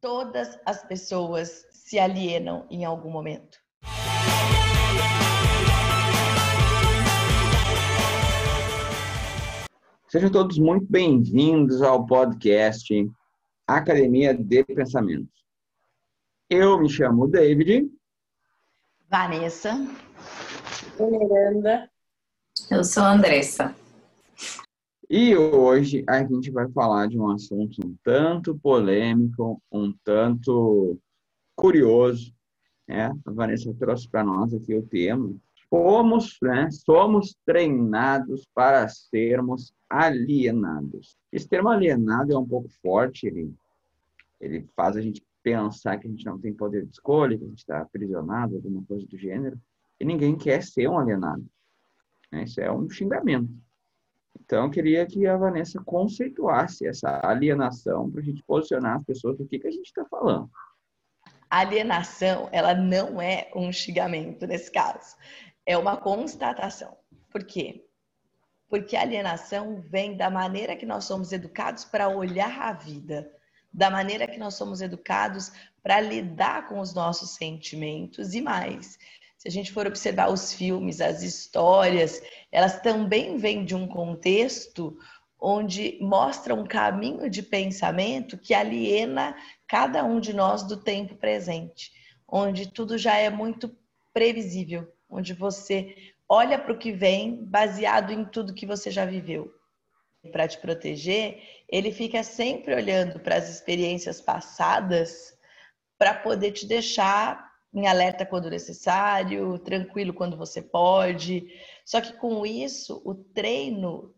Todas as pessoas se alienam em algum momento. Sejam todos muito bem-vindos ao podcast Academia de Pensamentos. Eu me chamo David. Vanessa. Miranda. Eu sou a Andressa. E hoje a gente vai falar de um assunto um tanto polêmico, um tanto curioso. Né? A Vanessa trouxe para nós aqui o tema. Fomos, né? Somos treinados para sermos alienados. Esse termo alienado é um pouco forte, ele, ele faz a gente pensar que a gente não tem poder de escolha, que a gente está aprisionado, alguma coisa do gênero, e ninguém quer ser um alienado. Né? Isso é um xingamento. Então, eu queria que a Vanessa conceituasse essa alienação para a gente posicionar as pessoas do que, que a gente está falando. Alienação, ela não é um xingamento nesse caso, é uma constatação. Por quê? Porque alienação vem da maneira que nós somos educados para olhar a vida da maneira que nós somos educados para lidar com os nossos sentimentos e mais. A gente for observar os filmes, as histórias, elas também vêm de um contexto onde mostra um caminho de pensamento que aliena cada um de nós do tempo presente, onde tudo já é muito previsível, onde você olha para o que vem baseado em tudo que você já viveu. Para te proteger, ele fica sempre olhando para as experiências passadas para poder te deixar em alerta quando necessário, tranquilo quando você pode. Só que com isso, o treino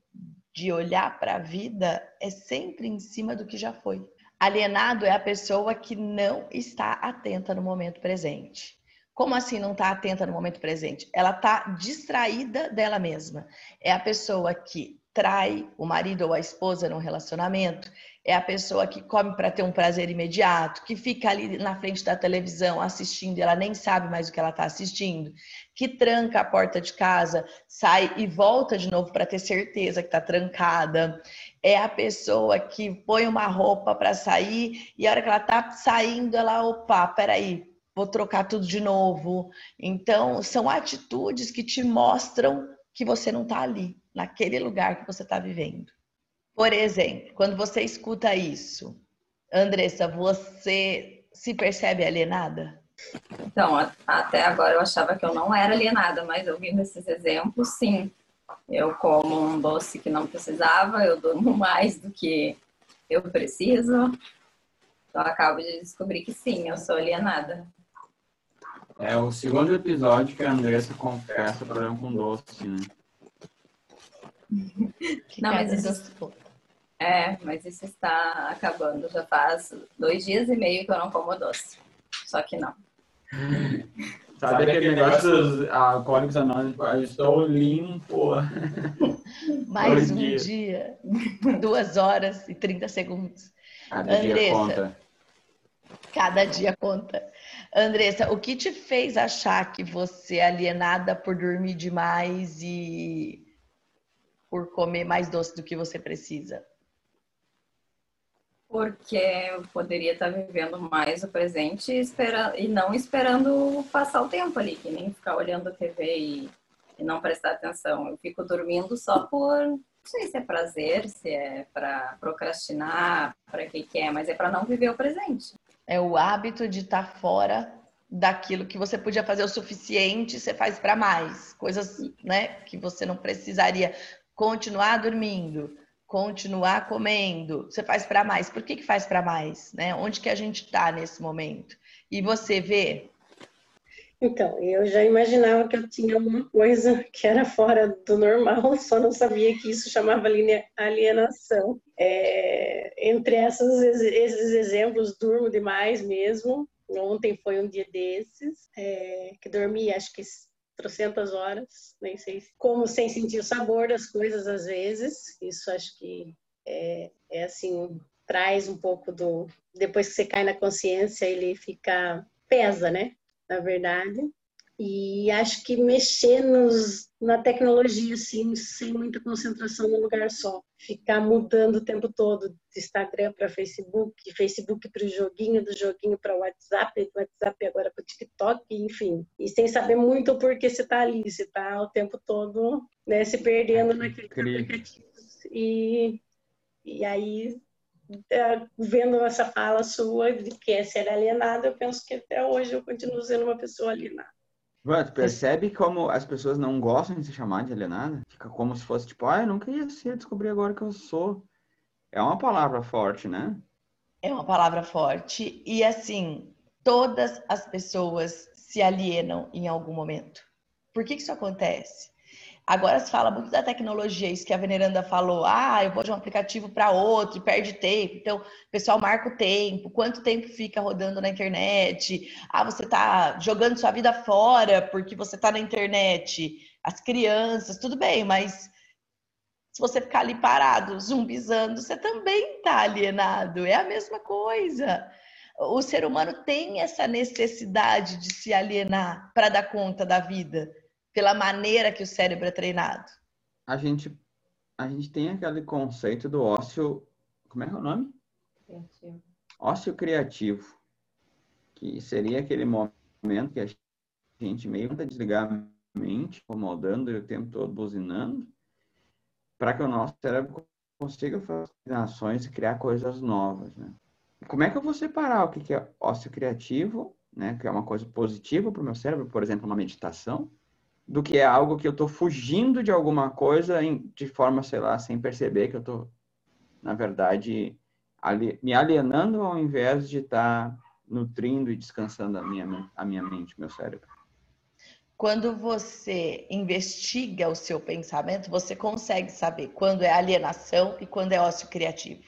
de olhar para a vida é sempre em cima do que já foi. Alienado é a pessoa que não está atenta no momento presente. Como assim não está atenta no momento presente? Ela está distraída dela mesma. É a pessoa que trai o marido ou a esposa num relacionamento, é a pessoa que come para ter um prazer imediato, que fica ali na frente da televisão assistindo e ela nem sabe mais o que ela está assistindo, que tranca a porta de casa, sai e volta de novo para ter certeza que está trancada. É a pessoa que põe uma roupa para sair e a hora que ela está saindo, ela, opa, peraí, vou trocar tudo de novo. Então, são atitudes que te mostram que você não está ali naquele lugar que você está vivendo. Por exemplo, quando você escuta isso, Andressa, você se percebe alienada? Então, até agora eu achava que eu não era alienada, mas ouvindo esses exemplos, sim. Eu como um doce que não precisava, eu durmo mais do que eu preciso. Então, acabo de descobrir que sim, eu sou alienada. É o segundo episódio que a Andressa confessa problema com doce, né? não, mas isso, é, mas isso está acabando. Já faz dois dias e meio que eu não como doce. Só que não. Sabe, Sabe aquele negócio dos alcoólicos anônimos? Eu estou limpo. Mais um dia. dia. Duas horas e 30 segundos. Cada Andressa, dia conta. Cada dia conta. Andressa, o que te fez achar que você é alienada por dormir demais e por comer mais doce do que você precisa? Porque eu poderia estar vivendo mais o presente e, espera, e não esperando passar o tempo ali, que nem ficar olhando a TV e, e não prestar atenção. Eu fico dormindo só por, não sei se é prazer, se é para procrastinar, para que que é, mas é para não viver o presente. É o hábito de estar fora daquilo que você podia fazer o suficiente, você faz para mais, coisas, né, que você não precisaria continuar dormindo, continuar comendo, você faz para mais. Por que, que faz para mais? Né? Onde que a gente está nesse momento? E você vê? Então, eu já imaginava que eu tinha alguma coisa que era fora do normal, só não sabia que isso chamava alienação. É, entre essas, esses exemplos, durmo demais mesmo. Ontem foi um dia desses, é, que dormi acho que trocentas horas, nem sei como sem sentir o sabor das coisas às vezes. Isso acho que é, é assim, traz um pouco do. Depois que você cai na consciência, ele fica. pesa, né? Na verdade. E acho que mexer nos, na tecnologia, assim, sem muita concentração num lugar só. Ficar mudando o tempo todo, de Instagram para Facebook, Facebook para o joguinho, do joguinho para o WhatsApp, do WhatsApp agora para o TikTok, enfim. E sem saber muito o porquê você está ali, você está o tempo todo né, se perdendo naqueles aplicativos. E, e aí é, vendo essa fala sua de que é ser alienado, eu penso que até hoje eu continuo sendo uma pessoa alienada. Você percebe como as pessoas não gostam de se chamar de alienada? Fica como se fosse tipo, ah, eu nunca ia ser, descobrir agora que eu sou. É uma palavra forte, né? É uma palavra forte. E assim, todas as pessoas se alienam em algum momento. Por que, que isso acontece? Agora se fala muito da tecnologia, isso que a Veneranda falou. Ah, eu vou de um aplicativo para outro e perde tempo. Então, o pessoal marca o tempo, quanto tempo fica rodando na internet. Ah, você está jogando sua vida fora porque você está na internet. As crianças, tudo bem, mas se você ficar ali parado, zumbizando, você também está alienado. É a mesma coisa. O ser humano tem essa necessidade de se alienar para dar conta da vida pela maneira que o cérebro é treinado? A gente, a gente tem aquele conceito do ócio. Como é que é o nome? Criativo. Ócio criativo. Que seria aquele momento que a gente meio tenta desligar a mente, incomodando e o tempo todo buzinando, para que o nosso cérebro consiga fazer ações e criar coisas novas, né? Como é que eu vou separar o que é ócio criativo, né, que é uma coisa positiva para o meu cérebro, por exemplo, uma meditação, do que é algo que eu estou fugindo de alguma coisa em, de forma, sei lá, sem perceber que eu estou, na verdade, ali, me alienando ao invés de estar tá nutrindo e descansando a minha, a minha mente, meu cérebro. Quando você investiga o seu pensamento, você consegue saber quando é alienação e quando é ócio criativo.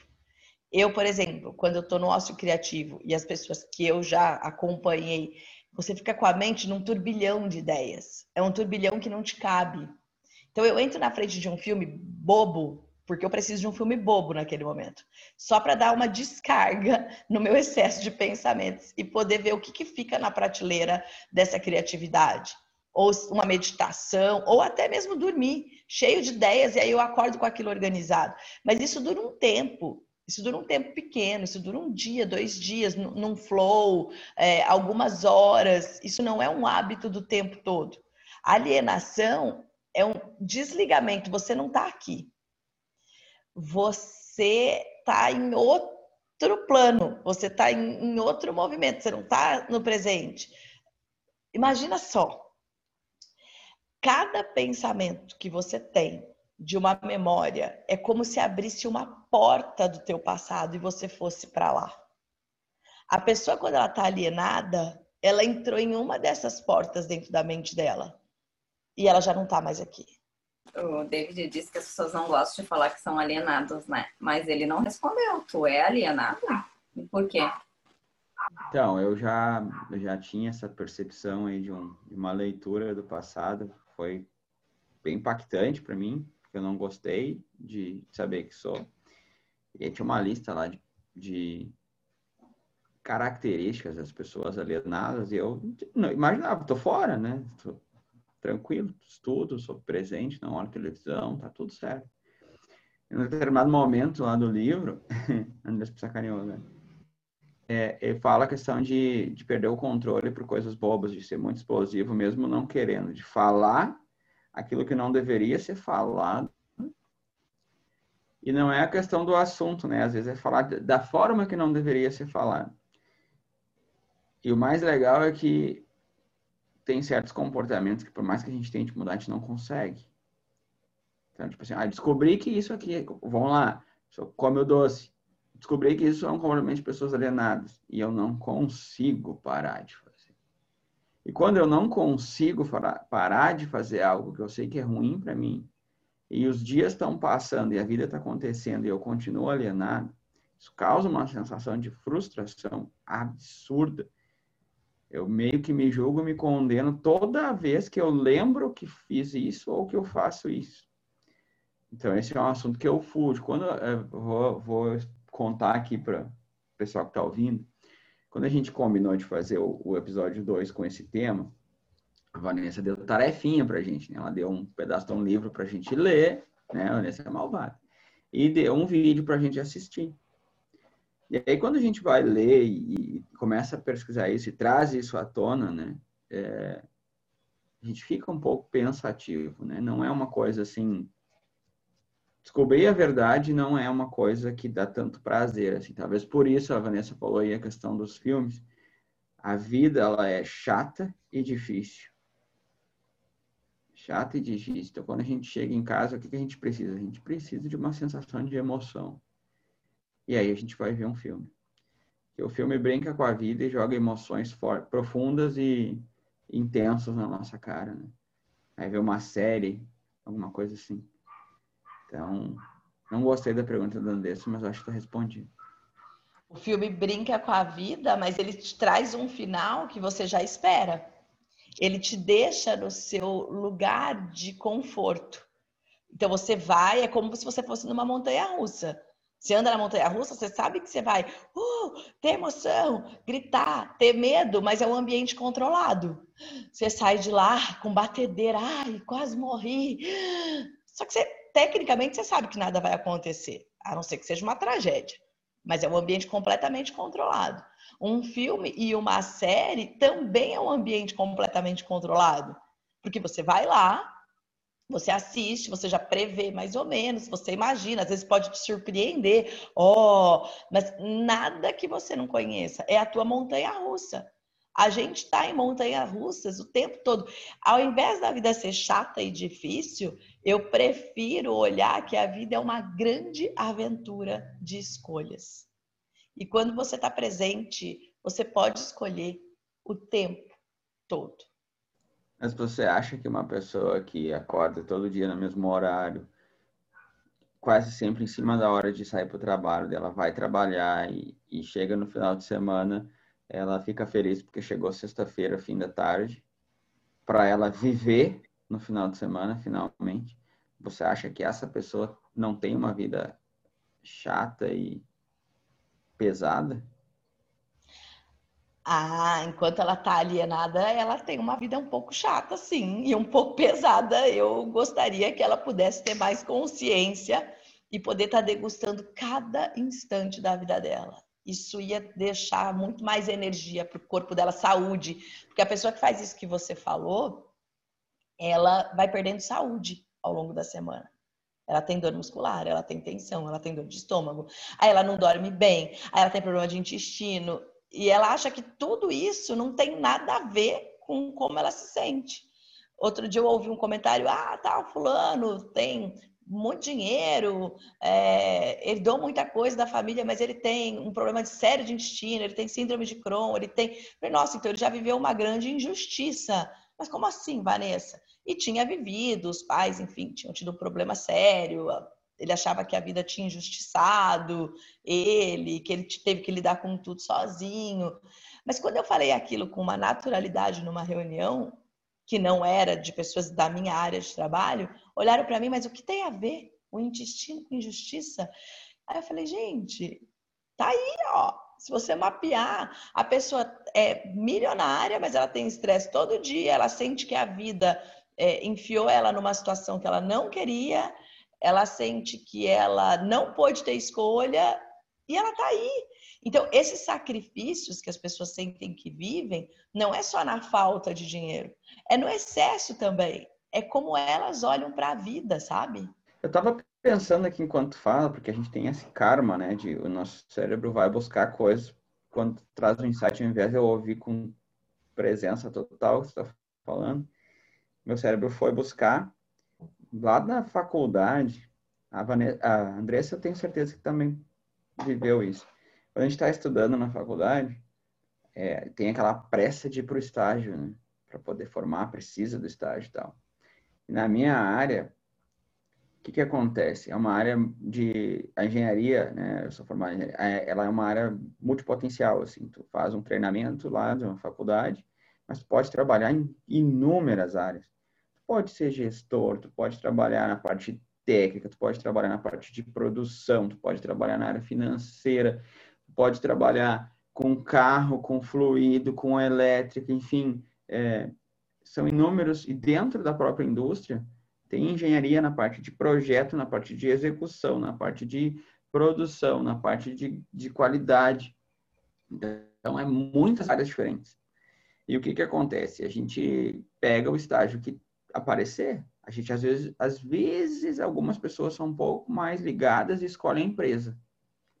Eu, por exemplo, quando eu estou no ócio criativo e as pessoas que eu já acompanhei você fica com a mente num turbilhão de ideias. É um turbilhão que não te cabe. Então eu entro na frente de um filme bobo, porque eu preciso de um filme bobo naquele momento, só para dar uma descarga no meu excesso de pensamentos e poder ver o que, que fica na prateleira dessa criatividade. Ou uma meditação, ou até mesmo dormir, cheio de ideias, e aí eu acordo com aquilo organizado. Mas isso dura um tempo. Isso dura um tempo pequeno, isso dura um dia, dois dias, num flow, é, algumas horas. Isso não é um hábito do tempo todo. alienação é um desligamento. Você não está aqui. Você está em outro plano. Você está em, em outro movimento. Você não está no presente. Imagina só. Cada pensamento que você tem de uma memória é como se abrisse uma porta do teu passado e você fosse para lá. A pessoa quando ela está alienada, ela entrou em uma dessas portas dentro da mente dela e ela já não está mais aqui. O David disse que as pessoas não gostam de falar que são alienados, né? Mas ele não respondeu. Tu é alienado? E por quê? Então, eu já, eu já tinha essa percepção aí de, um, de uma leitura do passado. Foi bem impactante para mim eu não gostei de saber que sou. E tinha uma lista lá de, de características das pessoas alienadas e eu não imaginava, tô fora, né? Tô tranquilo, estudo, sou presente, não olho televisão, tá tudo certo. Em um determinado momento lá do livro, Andrés sacaneou, né? É, ele fala a questão de, de perder o controle por coisas bobas, de ser muito explosivo, mesmo não querendo, de falar aquilo que não deveria ser falado. E não é a questão do assunto, né? Às vezes é falar da forma que não deveria ser falado. E o mais legal é que tem certos comportamentos que, por mais que a gente tente mudar, a gente não consegue. Então, tipo assim, ah, descobri que isso aqui, vamos lá, come o doce. Descobri que isso é um comportamento de pessoas alienadas. E eu não consigo parar de. E quando eu não consigo parar de fazer algo que eu sei que é ruim para mim, e os dias estão passando e a vida está acontecendo e eu continuo alienado, isso causa uma sensação de frustração absurda. Eu meio que me julgo me condeno toda vez que eu lembro que fiz isso ou que eu faço isso. Então, esse é um assunto que eu fujo. Quando eu vou, vou contar aqui para o pessoal que está ouvindo, quando a gente combinou de fazer o, o episódio 2 com esse tema, A Vanessa deu tarefinha pra gente, né? Ela deu um pedaço de um livro pra gente ler, né? A Vanessa é malvada. E deu um vídeo pra gente assistir. E aí, quando a gente vai ler e começa a pesquisar isso e traz isso à tona, né? É, a gente fica um pouco pensativo, né? Não é uma coisa assim. Descobrir a verdade não é uma coisa que dá tanto prazer, assim. Talvez por isso a Vanessa falou aí a questão dos filmes. A vida, ela é chata e difícil. Chata e difícil. Então, quando a gente chega em casa, o que a gente precisa? A gente precisa de uma sensação de emoção. E aí a gente vai ver um filme. Que o filme brinca com a vida e joga emoções profundas e intensas na nossa cara, né? Aí ver uma série, alguma coisa assim. Então, não gostei da pergunta do Andressa, mas acho que está respondido. O filme brinca com a vida, mas ele te traz um final que você já espera. Ele te deixa no seu lugar de conforto. Então você vai, é como se você fosse numa montanha russa. Você anda na montanha russa, você sabe que você vai uh, ter emoção, gritar, ter medo, mas é um ambiente controlado. Você sai de lá com batedeira, ai, quase morri. Só que você, tecnicamente, você sabe que nada vai acontecer, a não ser que seja uma tragédia. Mas é um ambiente completamente controlado. Um filme e uma série também é um ambiente completamente controlado. Porque você vai lá, você assiste, você já prevê mais ou menos, você imagina, às vezes pode te surpreender, ó, oh, mas nada que você não conheça, é a tua montanha russa. A gente está em montanha russas o tempo todo. Ao invés da vida ser chata e difícil, eu prefiro olhar que a vida é uma grande aventura de escolhas. E quando você está presente, você pode escolher o tempo todo. Mas você acha que uma pessoa que acorda todo dia no mesmo horário, quase sempre em cima da hora de sair para o trabalho, dela vai trabalhar e, e chega no final de semana, ela fica feliz porque chegou sexta-feira, fim da tarde, para ela viver no final de semana, finalmente. Você acha que essa pessoa não tem uma vida chata e pesada? Ah, enquanto ela tá alienada, ela tem uma vida um pouco chata, sim, e um pouco pesada. Eu gostaria que ela pudesse ter mais consciência e poder estar tá degustando cada instante da vida dela. Isso ia deixar muito mais energia para o corpo dela, saúde. Porque a pessoa que faz isso que você falou, ela vai perdendo saúde ao longo da semana. Ela tem dor muscular, ela tem tensão, ela tem dor de estômago, aí ela não dorme bem, aí ela tem problema de intestino, e ela acha que tudo isso não tem nada a ver com como ela se sente. Outro dia eu ouvi um comentário: ah, tá, fulano tem muito dinheiro, é, herdou muita coisa da família, mas ele tem um problema de sério de intestino, ele tem síndrome de Crohn, ele tem. Nossa, então ele já viveu uma grande injustiça. Mas como assim, Vanessa? E tinha vivido, os pais, enfim, tinham tido um problema sério, ele achava que a vida tinha injustiçado ele, que ele teve que lidar com tudo sozinho. Mas quando eu falei aquilo com uma naturalidade numa reunião, que não era de pessoas da minha área de trabalho, olharam para mim, mas o que tem a ver o intestino com injustiça? Aí eu falei, gente, tá aí, ó. Se você mapear, a pessoa é milionária, mas ela tem estresse todo dia, ela sente que a vida é, enfiou ela numa situação que ela não queria, ela sente que ela não pode ter escolha e ela está aí. Então, esses sacrifícios que as pessoas sentem que vivem, não é só na falta de dinheiro, é no excesso também. É como elas olham para a vida, sabe? Eu estava pensando aqui enquanto fala, porque a gente tem esse karma, né? De o nosso cérebro vai buscar coisas quando traz um insight, ao invés de eu ouvir com presença total, que você está falando, meu cérebro foi buscar lá na faculdade, a, Vanessa, a Andressa eu tenho certeza que também viveu isso. Quando a gente está estudando na faculdade, é, tem aquela pressa de ir para o estágio, né? Para poder formar, precisa do estágio e tal. Na minha área, o que, que acontece? É uma área de engenharia, né? Eu sou formado em engenharia, é, ela é uma área multipotencial, assim. Tu faz um treinamento lá de uma faculdade, mas tu pode trabalhar em inúmeras áreas pode ser gestor, tu pode trabalhar na parte técnica, tu pode trabalhar na parte de produção, tu pode trabalhar na área financeira, tu pode trabalhar com carro, com fluido, com elétrica, enfim, é, são inúmeros, e dentro da própria indústria, tem engenharia na parte de projeto, na parte de execução, na parte de produção, na parte de, de qualidade. Então, é muitas áreas diferentes. E o que, que acontece? A gente pega o estágio que aparecer. A gente, às vezes, às vezes, algumas pessoas são um pouco mais ligadas e escolhem a empresa.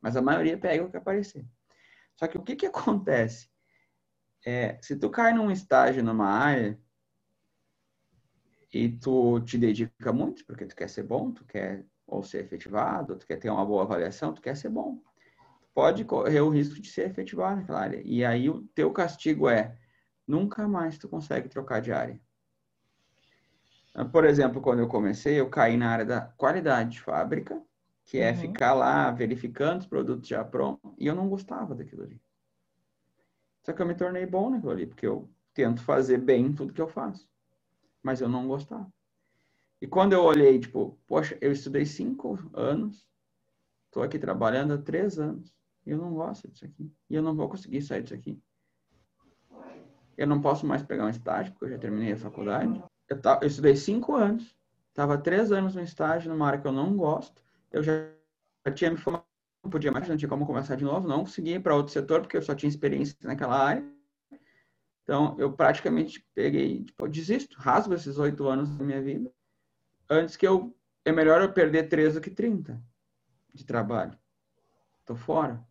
Mas a maioria pega o que aparecer. Só que o que, que acontece? É, se tu cai num estágio numa área e tu te dedica muito, porque tu quer ser bom, tu quer ou ser efetivado, tu quer ter uma boa avaliação, tu quer ser bom. Pode correr o risco de ser efetivado naquela área. E aí o teu castigo é nunca mais tu consegue trocar de área. Por exemplo, quando eu comecei, eu caí na área da qualidade de fábrica, que é uhum. ficar lá verificando os produtos já prontos, e eu não gostava daquilo ali. Só que eu me tornei bom naquilo ali, porque eu tento fazer bem tudo que eu faço. Mas eu não gostava. E quando eu olhei, tipo, poxa, eu estudei cinco anos, estou aqui trabalhando há três anos, e eu não gosto disso aqui. E eu não vou conseguir sair disso aqui. Eu não posso mais pegar um estágio, porque eu já terminei a faculdade eu, eu estudei cinco anos, estava três anos no estágio numa área que eu não gosto, eu já, tinha me formado, não podia mais, não tinha como começar de novo, não consegui ir para outro setor, porque eu só tinha experiência naquela área. Então, eu praticamente peguei, tipo, desisto, rasgo esses oito anos da minha vida, antes que eu, é melhor eu perder três do que trinta de trabalho. Tô fora.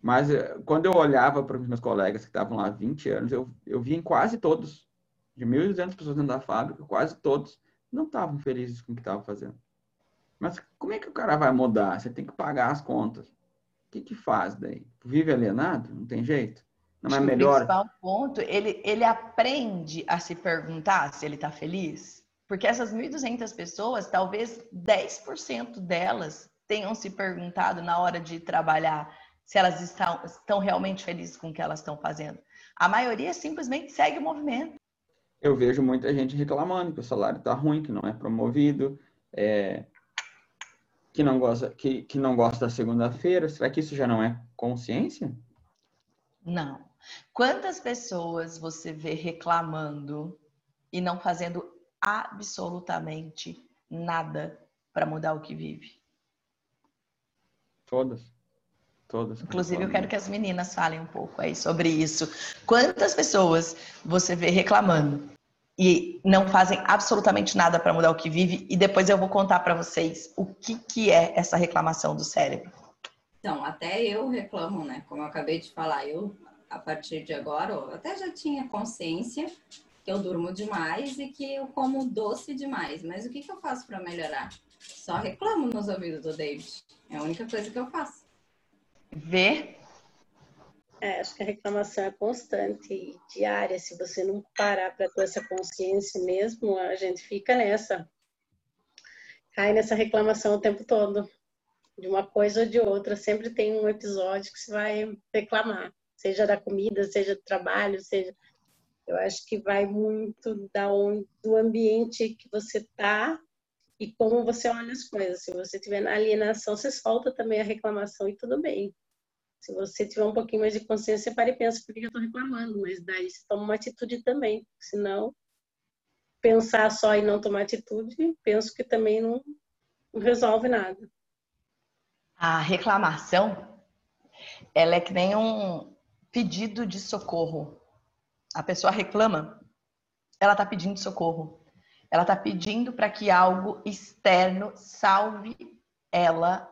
Mas eh, quando eu olhava para os meus colegas que estavam lá há 20 anos, eu, eu vi em quase todos de 1.200 pessoas dentro da fábrica, quase todos não estavam felizes com o que estavam fazendo. Mas como é que o cara vai mudar? Você tem que pagar as contas. O que que faz daí? Vive alienado? Não tem jeito? Não é melhor? O principal ponto, ele, ele aprende a se perguntar se ele está feliz. Porque essas 1.200 pessoas, talvez 10% delas tenham se perguntado na hora de trabalhar se elas estão, estão realmente felizes com o que elas estão fazendo. A maioria simplesmente segue o movimento eu vejo muita gente reclamando que o salário está ruim, que não é promovido, é, que não gosta que, que não gosta da segunda-feira. Será que isso já não é consciência? Não. Quantas pessoas você vê reclamando e não fazendo absolutamente nada para mudar o que vive? Todas. Todas. Inclusive, eu quero que as meninas falem um pouco aí sobre isso. Quantas pessoas você vê reclamando e não fazem absolutamente nada para mudar o que vive? E depois eu vou contar para vocês o que, que é essa reclamação do cérebro. Então, até eu reclamo, né? Como eu acabei de falar, eu, a partir de agora, eu até já tinha consciência que eu durmo demais e que eu como doce demais. Mas o que, que eu faço para melhorar? Só reclamo nos ouvidos do David. É a única coisa que eu faço ver. É, acho que a reclamação é constante e diária. Se você não parar para ter essa consciência mesmo, a gente fica nessa. Cai nessa reclamação o tempo todo. De uma coisa ou de outra. Sempre tem um episódio que você vai reclamar. Seja da comida, seja do trabalho, seja. Eu acho que vai muito da onde, do ambiente que você está e como você olha as coisas. Se você tiver na alienação, você solta também a reclamação e tudo bem. Se você tiver um pouquinho mais de consciência, você para e pensa, por que eu estou reclamando? Mas daí você toma uma atitude também. Senão, pensar só e não tomar atitude, penso que também não, não resolve nada. A reclamação, ela é que nem um pedido de socorro. A pessoa reclama, ela está pedindo socorro. Ela está pedindo para que algo externo salve ela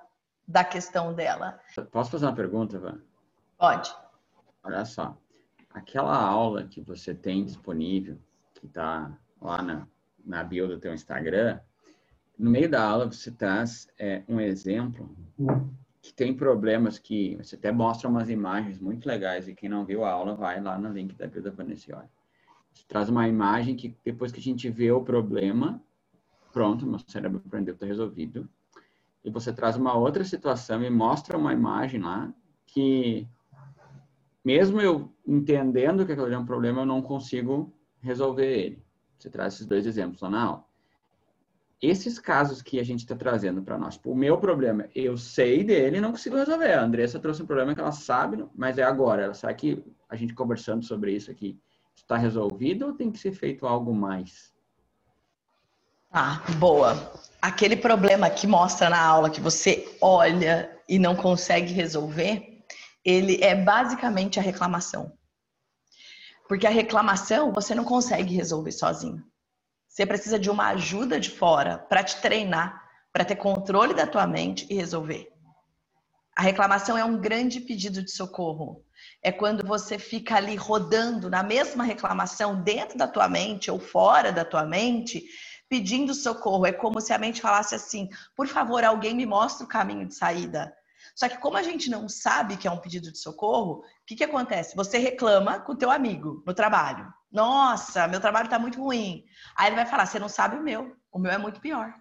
da questão dela. Posso fazer uma pergunta, Van? Pode. Olha só, aquela aula que você tem disponível, que está lá na, na bio do teu Instagram, no meio da aula você traz é, um exemplo que tem problemas que você até mostra umas imagens muito legais e quem não viu a aula vai lá no link da bio da Vanessa Você traz uma imagem que depois que a gente vê o problema, pronto, meu cérebro aprendeu, está resolvido e você traz uma outra situação e mostra uma imagem lá que, mesmo eu entendendo que aquilo é um problema, eu não consigo resolver ele. Você traz esses dois exemplos lá na aula. Esses casos que a gente está trazendo para nós, o meu problema, eu sei dele e não consigo resolver. A Andressa trouxe um problema que ela sabe, mas é agora. Ela sabe que a gente conversando sobre isso aqui, está resolvido ou tem que ser feito algo mais? Ah, boa. Aquele problema que mostra na aula que você olha e não consegue resolver, ele é basicamente a reclamação. Porque a reclamação você não consegue resolver sozinho. Você precisa de uma ajuda de fora para te treinar, para ter controle da tua mente e resolver. A reclamação é um grande pedido de socorro. É quando você fica ali rodando na mesma reclamação dentro da tua mente ou fora da tua mente, pedindo socorro. É como se a mente falasse assim: por favor, alguém me mostre o caminho de saída. Só que como a gente não sabe que é um pedido de socorro, o que, que acontece? Você reclama com o teu amigo no trabalho. Nossa, meu trabalho está muito ruim. Aí ele vai falar, você não sabe o meu. O meu é muito pior.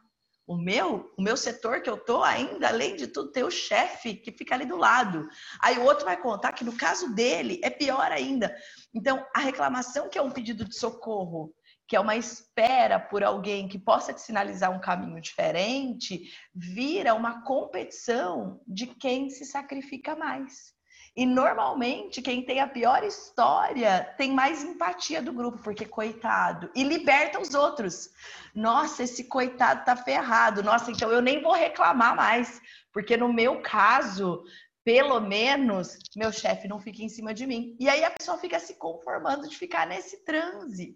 O meu, o meu setor que eu tô, ainda além de tudo, tem o chefe que fica ali do lado. Aí o outro vai contar que no caso dele é pior ainda. Então, a reclamação que é um pedido de socorro, que é uma espera por alguém que possa te sinalizar um caminho diferente, vira uma competição de quem se sacrifica mais. E normalmente quem tem a pior história tem mais empatia do grupo, porque coitado, e liberta os outros. Nossa, esse coitado tá ferrado. Nossa, então eu nem vou reclamar mais, porque no meu caso, pelo menos meu chefe não fica em cima de mim. E aí a pessoa fica se conformando de ficar nesse transe.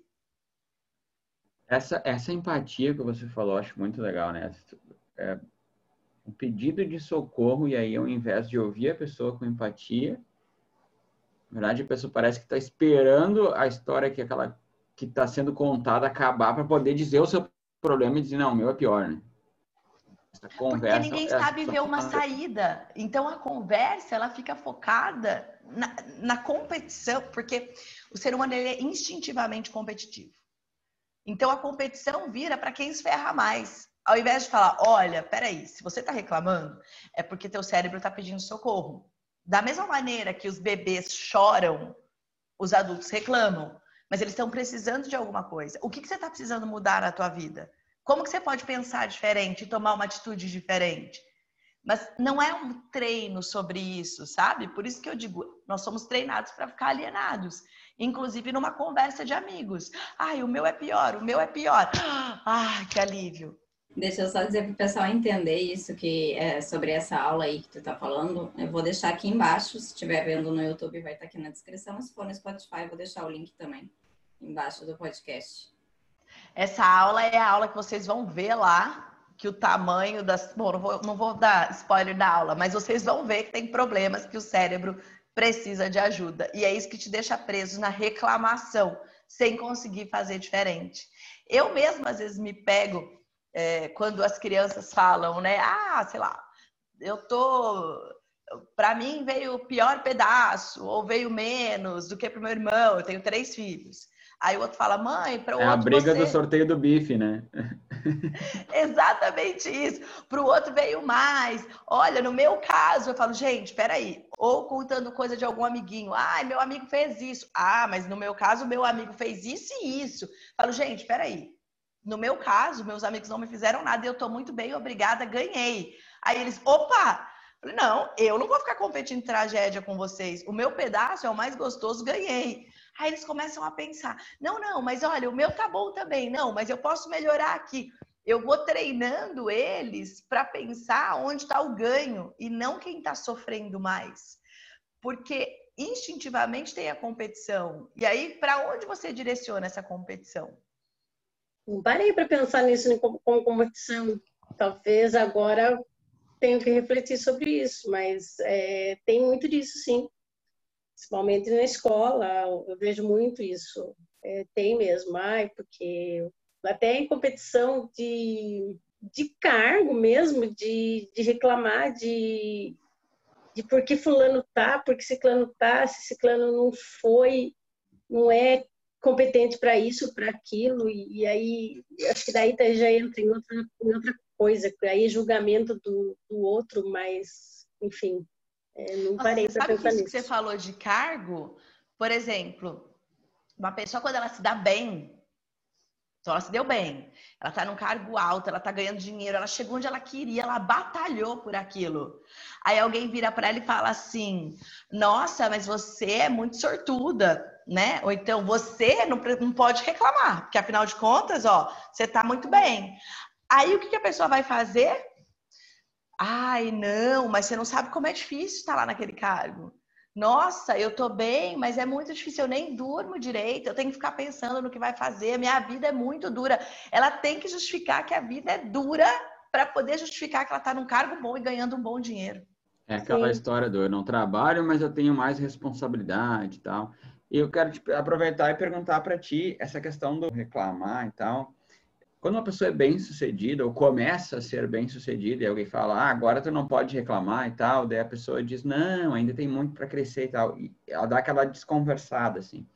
Essa, essa empatia que você falou, acho muito legal, né? É, um pedido de socorro, e aí, ao invés de ouvir a pessoa com empatia, na verdade, a pessoa parece que está esperando a história que aquela que está sendo contada acabar para poder dizer o seu problema e dizer, não, o meu é pior, né? Essa conversa, Porque ninguém sabe ver uma saída. Então, a conversa, ela fica focada na, na competição, porque o ser humano ele é instintivamente competitivo. Então, a competição vira para quem esferra mais ao invés de falar, olha, peraí, se você está reclamando, é porque teu cérebro está pedindo socorro. Da mesma maneira que os bebês choram, os adultos reclamam, mas eles estão precisando de alguma coisa. O que, que você está precisando mudar na tua vida? Como que você pode pensar diferente tomar uma atitude diferente? Mas não é um treino sobre isso, sabe? Por isso que eu digo, nós somos treinados para ficar alienados. Inclusive numa conversa de amigos. Ai, o meu é pior, o meu é pior. Ai, que alívio. Deixa eu só dizer para o pessoal entender isso que é sobre essa aula aí que tu está falando. Eu vou deixar aqui embaixo, se estiver vendo no YouTube, vai estar tá aqui na descrição. Se for no Spotify, vou deixar o link também embaixo do podcast. Essa aula é a aula que vocês vão ver lá, que o tamanho das. Bom, não vou, não vou dar spoiler da aula, mas vocês vão ver que tem problemas que o cérebro precisa de ajuda. E é isso que te deixa preso na reclamação, sem conseguir fazer diferente. Eu mesma, às vezes, me pego é, quando as crianças falam, né? Ah, sei lá, eu tô. Para mim veio o pior pedaço, ou veio menos do que para o meu irmão. Eu tenho três filhos. Aí o outro fala, mãe, para o é outro. É a briga você... do sorteio do bife, né? Exatamente isso. Para o outro veio mais. Olha, no meu caso, eu falo, gente, peraí. Ou contando coisa de algum amiguinho. Ai, meu amigo fez isso. Ah, mas no meu caso, meu amigo fez isso e isso. Eu falo, gente, peraí. No meu caso, meus amigos não me fizeram nada e eu estou muito bem, obrigada, ganhei. Aí eles, opa! Falei, não, eu não vou ficar competindo tragédia com vocês. O meu pedaço é o mais gostoso, ganhei. Aí eles começam a pensar: não, não, mas olha, o meu tá bom também. Não, mas eu posso melhorar aqui. Eu vou treinando eles para pensar onde está o ganho e não quem está sofrendo mais. Porque instintivamente tem a competição. E aí, para onde você direciona essa competição? Não parei para pensar nisso como, competição. Talvez agora tenho que refletir sobre isso, mas é, tem muito disso, sim. Principalmente na escola, eu vejo muito isso. É, tem mesmo, ai, porque até em competição de, de cargo mesmo, de, de reclamar de, de por que fulano tá, por que ciclano tá, se ciclano não foi, não é competente para isso, para aquilo, e, e, aí acho que daí já entra em outra, em outra coisa, aí é julgamento do, do outro, mas enfim, é, não parei para pensar nisso. que você falou de cargo, por exemplo, uma pessoa quando ela se dá bem, Então ela se deu bem, ela está num cargo alto, ela está ganhando dinheiro, ela chegou onde ela queria, ela batalhou por aquilo. Aí alguém vira para ela e fala assim: Nossa, mas você é muito sortuda, né? Ou então você não, não pode reclamar, porque afinal de contas, ó, você está muito bem. Aí o que, que a pessoa vai fazer? Ai, não, mas você não sabe como é difícil estar lá naquele cargo. Nossa, eu tô bem, mas é muito difícil, eu nem durmo direito, eu tenho que ficar pensando no que vai fazer, minha vida é muito dura. Ela tem que justificar que a vida é dura para poder justificar que ela está num cargo bom e ganhando um bom dinheiro. É aquela Sim. história do eu não trabalho, mas eu tenho mais responsabilidade e tal. E eu quero te aproveitar e perguntar para ti essa questão do reclamar e tal. Quando uma pessoa é bem sucedida ou começa a ser bem sucedida e alguém fala, ah, agora tu não pode reclamar e tal, daí a pessoa diz, não, ainda tem muito para crescer e tal, e ela dá aquela desconversada assim.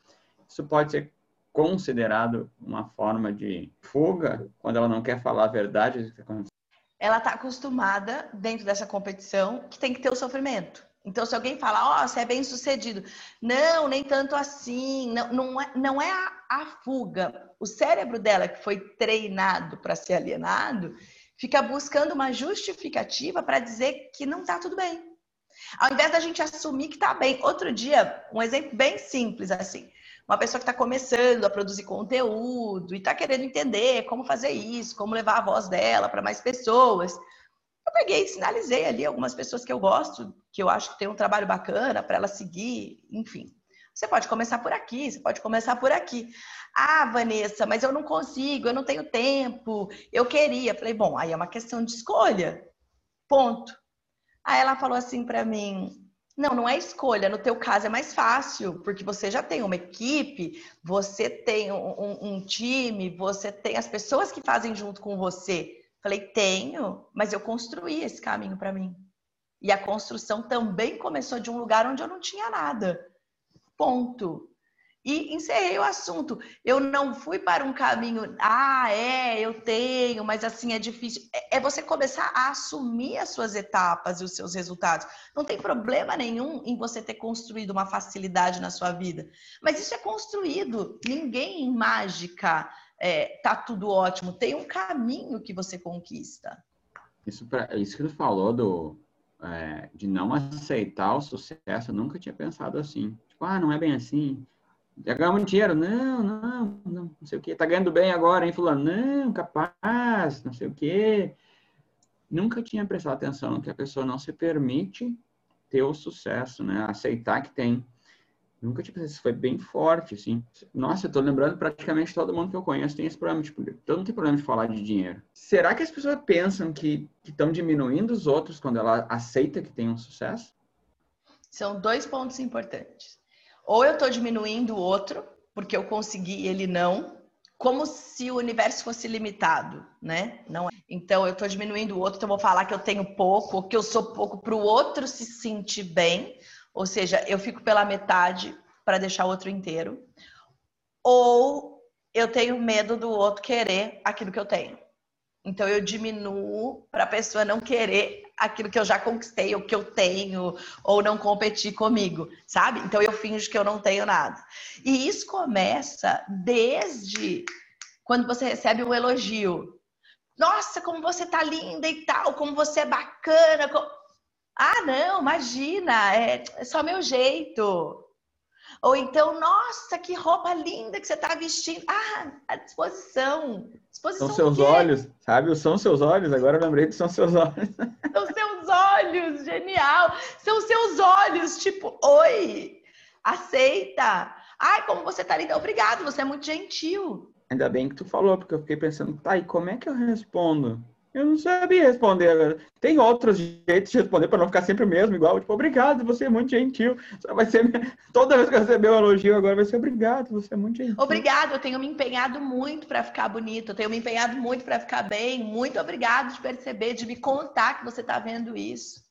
Isso pode ser considerado uma forma de fuga quando ela não quer falar a verdade do que está acontecendo. Ela está acostumada dentro dessa competição que tem que ter o sofrimento. Então, se alguém fala, ó, oh, você é bem sucedido. Não, nem tanto assim. Não, não é, não é a, a fuga. O cérebro dela, que foi treinado para ser alienado, fica buscando uma justificativa para dizer que não está tudo bem. Ao invés da gente assumir que está bem. Outro dia, um exemplo bem simples assim. Uma pessoa que está começando a produzir conteúdo e está querendo entender como fazer isso, como levar a voz dela para mais pessoas peguei e sinalizei ali algumas pessoas que eu gosto, que eu acho que tem um trabalho bacana para ela seguir, enfim. Você pode começar por aqui, você pode começar por aqui. Ah, Vanessa, mas eu não consigo, eu não tenho tempo, eu queria. Falei, bom, aí é uma questão de escolha. Ponto. Aí ela falou assim para mim: não, não é escolha. No teu caso é mais fácil, porque você já tem uma equipe, você tem um, um, um time, você tem as pessoas que fazem junto com você. Falei, tenho, mas eu construí esse caminho para mim. E a construção também começou de um lugar onde eu não tinha nada. Ponto. E encerrei o assunto. Eu não fui para um caminho, ah, é, eu tenho, mas assim é difícil. É, é você começar a assumir as suas etapas e os seus resultados. Não tem problema nenhum em você ter construído uma facilidade na sua vida. Mas isso é construído. Ninguém em mágica é, tá tudo ótimo. Tem um caminho que você conquista. Isso, pra, isso que tu falou do, é, de não aceitar o sucesso, eu nunca tinha pensado assim. Tipo, ah, não é bem assim. Já ganhamos dinheiro? Não, não, não, não sei o quê. Tá ganhando bem agora, hein, fulano? Não, capaz, não sei o quê. Nunca tinha prestado atenção que a pessoa não se permite ter o sucesso, né? Aceitar que tem. Nunca tinha pensado, isso foi bem forte, assim. Nossa, eu tô lembrando praticamente todo mundo que eu conheço tem esse problema, tipo, todo mundo tem problema de falar de dinheiro. Será que as pessoas pensam que estão diminuindo os outros quando ela aceita que tem um sucesso? São dois pontos importantes. Ou eu tô diminuindo o outro, porque eu consegui e ele não, como se o universo fosse limitado, né? Não é. Então eu tô diminuindo o outro, então eu vou falar que eu tenho pouco, ou que eu sou pouco para o outro se sentir bem ou seja, eu fico pela metade para deixar o outro inteiro. Ou eu tenho medo do outro querer aquilo que eu tenho. Então eu diminuo para a pessoa não querer aquilo que eu já conquistei, ou que eu tenho, ou não competir comigo, sabe? Então eu finjo que eu não tenho nada. E isso começa desde quando você recebe um elogio. Nossa, como você tá linda e tal, como você é bacana. Como... Ah, não, imagina, é, é só meu jeito. Ou então, nossa, que roupa linda que você está vestindo. Ah, à disposição. disposição são seus olhos, sabe? São seus olhos, agora eu lembrei que são seus olhos. São seus olhos, genial. São seus olhos, tipo, oi, aceita. Ai, como você tá linda. Obrigado, você é muito gentil. Ainda bem que tu falou, porque eu fiquei pensando, tá, e como é que eu respondo? Eu não sabia responder. Tem outros jeitos de responder para não ficar sempre o mesmo, igual, tipo, obrigado, você é muito gentil. Vai ser toda vez que eu receber um elogio agora vai ser obrigado, você é muito gentil. Obrigado, eu tenho me empenhado muito para ficar bonito, eu tenho me empenhado muito para ficar bem. Muito obrigado de perceber, de me contar que você está vendo isso.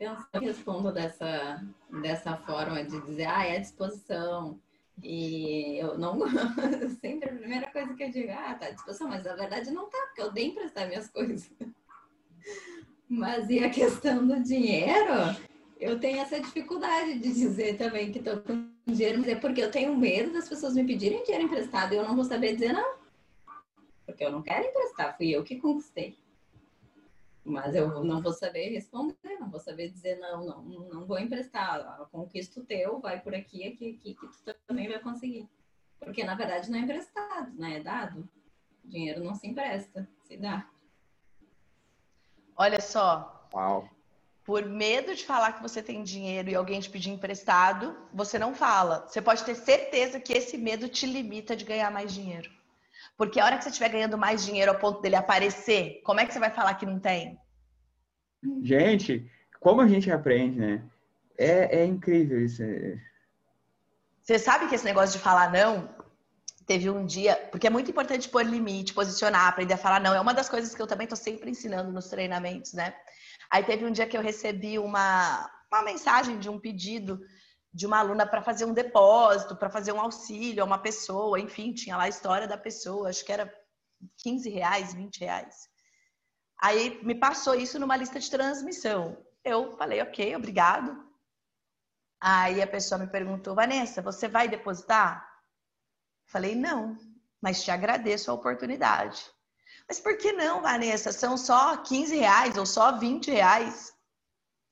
Eu respondo dessa dessa forma de dizer, ah, é à disposição. E eu não. Sempre a primeira coisa que eu digo, ah, tá à disposição, mas na verdade não tá, porque eu dei emprestar minhas coisas. Mas e a questão do dinheiro? Eu tenho essa dificuldade de dizer também que tô com dinheiro, mas é porque eu tenho medo das pessoas me pedirem dinheiro emprestado e eu não vou saber dizer não. porque eu não quero emprestar, fui eu que conquistei. Mas eu não vou saber responder, não vou saber dizer não, não, não vou emprestar. Conquista o teu, vai por aqui, aqui, aqui, que tu também vai conseguir. Porque na verdade não é emprestado, né? É dado. O dinheiro não se empresta, se dá. Olha só. Uau. Por medo de falar que você tem dinheiro e alguém te pedir emprestado, você não fala. Você pode ter certeza que esse medo te limita de ganhar mais dinheiro. Porque a hora que você estiver ganhando mais dinheiro ao ponto dele aparecer, como é que você vai falar que não tem? Gente, como a gente aprende, né? É, é incrível isso. Você sabe que esse negócio de falar não, teve um dia, porque é muito importante pôr limite, posicionar, aprender a falar não. É uma das coisas que eu também estou sempre ensinando nos treinamentos, né? Aí teve um dia que eu recebi uma, uma mensagem de um pedido de uma aluna para fazer um depósito, para fazer um auxílio a uma pessoa, enfim, tinha lá a história da pessoa, acho que era 15 reais, 20 reais. Aí me passou isso numa lista de transmissão. Eu falei, ok, obrigado. Aí a pessoa me perguntou, Vanessa, você vai depositar? Falei, não, mas te agradeço a oportunidade. Mas por que não, Vanessa? São só 15 reais ou só 20 reais?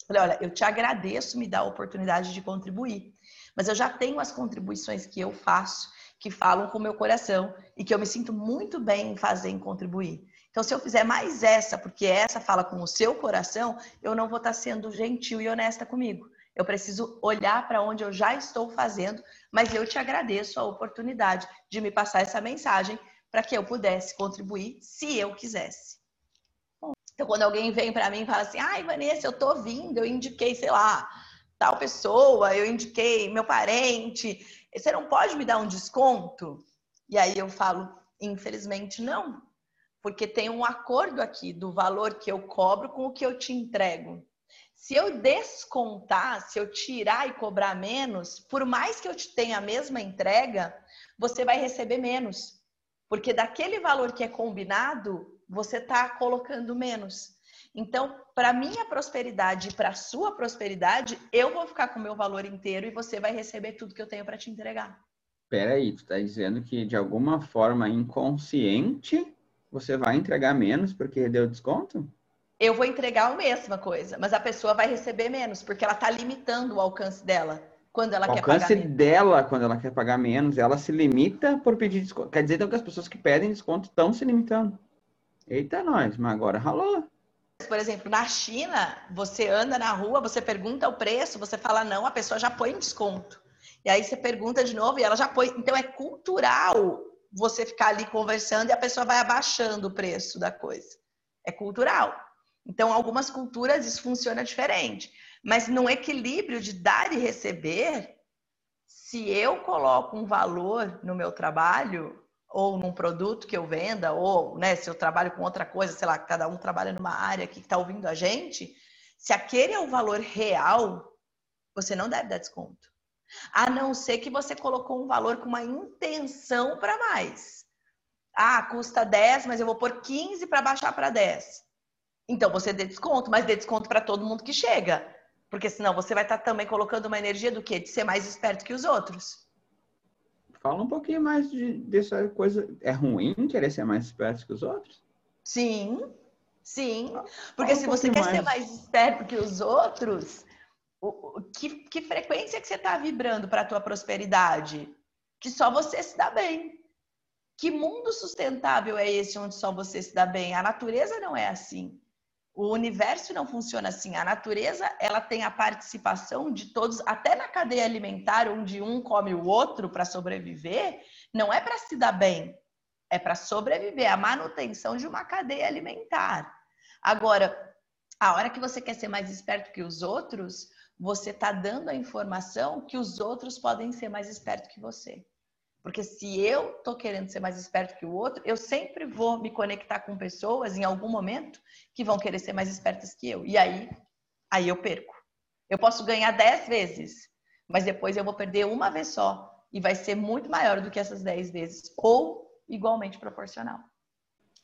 Falei, olha, eu te agradeço me dar a oportunidade de contribuir, mas eu já tenho as contribuições que eu faço, que falam com o meu coração e que eu me sinto muito bem em fazer, em contribuir. Então, se eu fizer mais essa, porque essa fala com o seu coração, eu não vou estar sendo gentil e honesta comigo. Eu preciso olhar para onde eu já estou fazendo, mas eu te agradeço a oportunidade de me passar essa mensagem para que eu pudesse contribuir se eu quisesse. Então, quando alguém vem para mim e fala assim, ai, Vanessa, eu tô vindo, eu indiquei, sei lá, tal pessoa, eu indiquei meu parente, você não pode me dar um desconto? E aí eu falo, infelizmente não, porque tem um acordo aqui do valor que eu cobro com o que eu te entrego. Se eu descontar, se eu tirar e cobrar menos, por mais que eu te tenha a mesma entrega, você vai receber menos. Porque daquele valor que é combinado, você está colocando menos. Então, para minha prosperidade e para a sua prosperidade, eu vou ficar com o meu valor inteiro e você vai receber tudo que eu tenho para te entregar. Peraí, tu está dizendo que de alguma forma inconsciente você vai entregar menos porque deu desconto? Eu vou entregar a mesma coisa, mas a pessoa vai receber menos porque ela está limitando o alcance dela quando ela o quer pagar alcance menos. dela quando ela quer pagar menos, ela se limita por pedir desconto. Quer dizer então que as pessoas que pedem desconto estão se limitando. Eita, nós, mas agora ralou. Por exemplo, na China, você anda na rua, você pergunta o preço, você fala não, a pessoa já põe em desconto. E aí você pergunta de novo e ela já põe. Então é cultural você ficar ali conversando e a pessoa vai abaixando o preço da coisa. É cultural. Então, algumas culturas isso funciona diferente. Mas no equilíbrio de dar e receber, se eu coloco um valor no meu trabalho, ou num produto que eu venda, ou né, se eu trabalho com outra coisa, sei lá, cada um trabalha numa área que está ouvindo a gente, se aquele é o valor real, você não deve dar desconto. A não ser que você colocou um valor com uma intenção para mais. Ah, custa 10, mas eu vou pôr 15 para baixar para 10. Então você dê desconto, mas dê desconto para todo mundo que chega. Porque senão você vai estar tá também colocando uma energia do quê? De ser mais esperto que os outros. Fala um pouquinho mais de, dessa coisa. É ruim querer ser mais esperto que os outros? Sim, sim. Porque um se você quer mais. ser mais esperto que os outros, o, o, que, que frequência que você está vibrando para a tua prosperidade? Que só você se dá bem. Que mundo sustentável é esse onde só você se dá bem? A natureza não é assim. O universo não funciona assim. A natureza, ela tem a participação de todos, até na cadeia alimentar, onde um come o outro para sobreviver, não é para se dar bem, é para sobreviver, a manutenção de uma cadeia alimentar. Agora, a hora que você quer ser mais esperto que os outros, você está dando a informação que os outros podem ser mais espertos que você. Porque se eu tô querendo ser mais esperto que o outro, eu sempre vou me conectar com pessoas em algum momento que vão querer ser mais espertas que eu. E aí, aí eu perco. Eu posso ganhar dez vezes, mas depois eu vou perder uma vez só. E vai ser muito maior do que essas dez vezes. Ou igualmente proporcional.